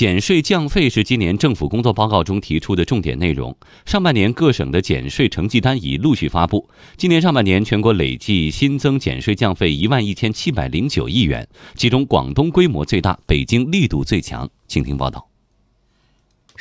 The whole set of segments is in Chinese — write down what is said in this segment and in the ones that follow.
减税降费是今年政府工作报告中提出的重点内容。上半年各省的减税成绩单已陆续发布。今年上半年，全国累计新增减税降费一万一千七百零九亿元，其中广东规模最大，北京力度最强。请听报道。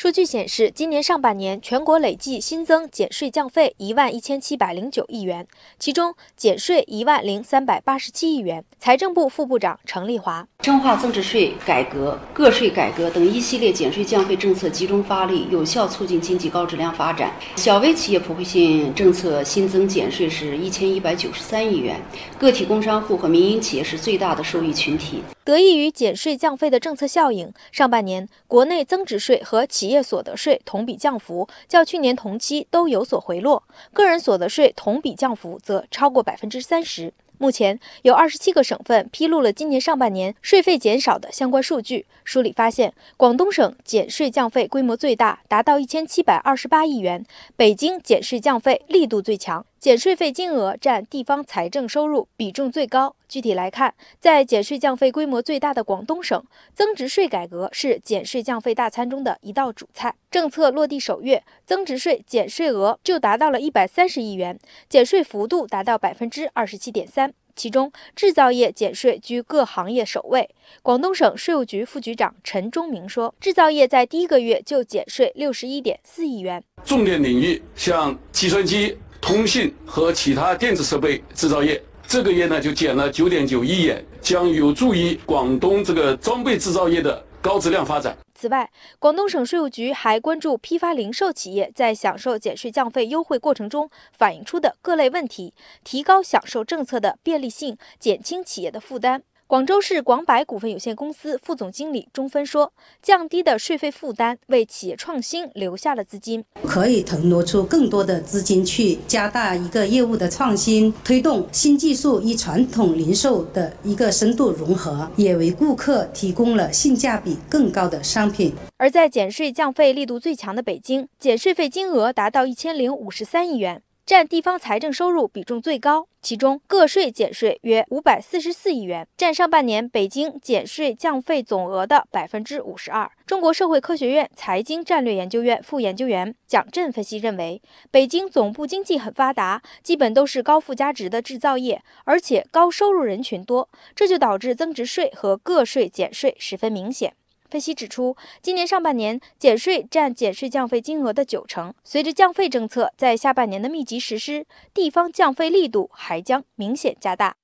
数据显示，今年上半年全国累计新增减税降费一万一千七百零九亿元，其中减税一万零三百八十七亿元。财政部副部长程丽华：深化增值税改革、个税改革等一系列减税降费政策集中发力，有效促进经济高质量发展。小微企业普惠性政策新增减税是一千一百九十三亿元，个体工商户和民营企业是最大的受益群体。得益于减税降费的政策效应，上半年国内增值税和企业所得税同比降幅较去年同期都有所回落，个人所得税同比降幅则超过百分之三十。目前有二十七个省份披露了今年上半年税费减少的相关数据。梳理发现，广东省减税降费规模最大，达到一千七百二十八亿元；北京减税降费力度最强，减税费金额占地方财政收入比重最高。具体来看，在减税降费规模最大的广东省，增值税改革是减税降费大餐中的一道主菜。政策落地首月，增值税减税额就达到了一百三十亿元，减税幅度达到百分之二十七点三。其中，制造业减税居各行业首位。广东省税务局副局长陈忠明说，制造业在第一个月就减税六十一点四亿元。重点领域像计算机、通信和其他电子设备制造业，这个月呢就减了九点九亿元，将有助于广东这个装备制造业的高质量发展。此外，广东省税务局还关注批发零售企业在享受减税降费优惠过程中反映出的各类问题，提高享受政策的便利性，减轻企业的负担。广州市广百股份有限公司副总经理钟芬说：“降低的税费负担为企业创新留下了资金，可以腾挪出更多的资金去加大一个业务的创新，推动新技术与传统零售的一个深度融合，也为顾客提供了性价比更高的商品。”而在减税降费力度最强的北京，减税费金额达到一千零五十三亿元。占地方财政收入比重最高，其中个税减税约五百四十四亿元，占上半年北京减税降费总额的百分之五十二。中国社会科学院财经战略研究院副研究员蒋震分析认为，北京总部经济很发达，基本都是高附加值的制造业，而且高收入人群多，这就导致增值税和个税减税十分明显。分析指出，今年上半年减税占减税降费金额的九成。随着降费政策在下半年的密集实施，地方降费力度还将明显加大。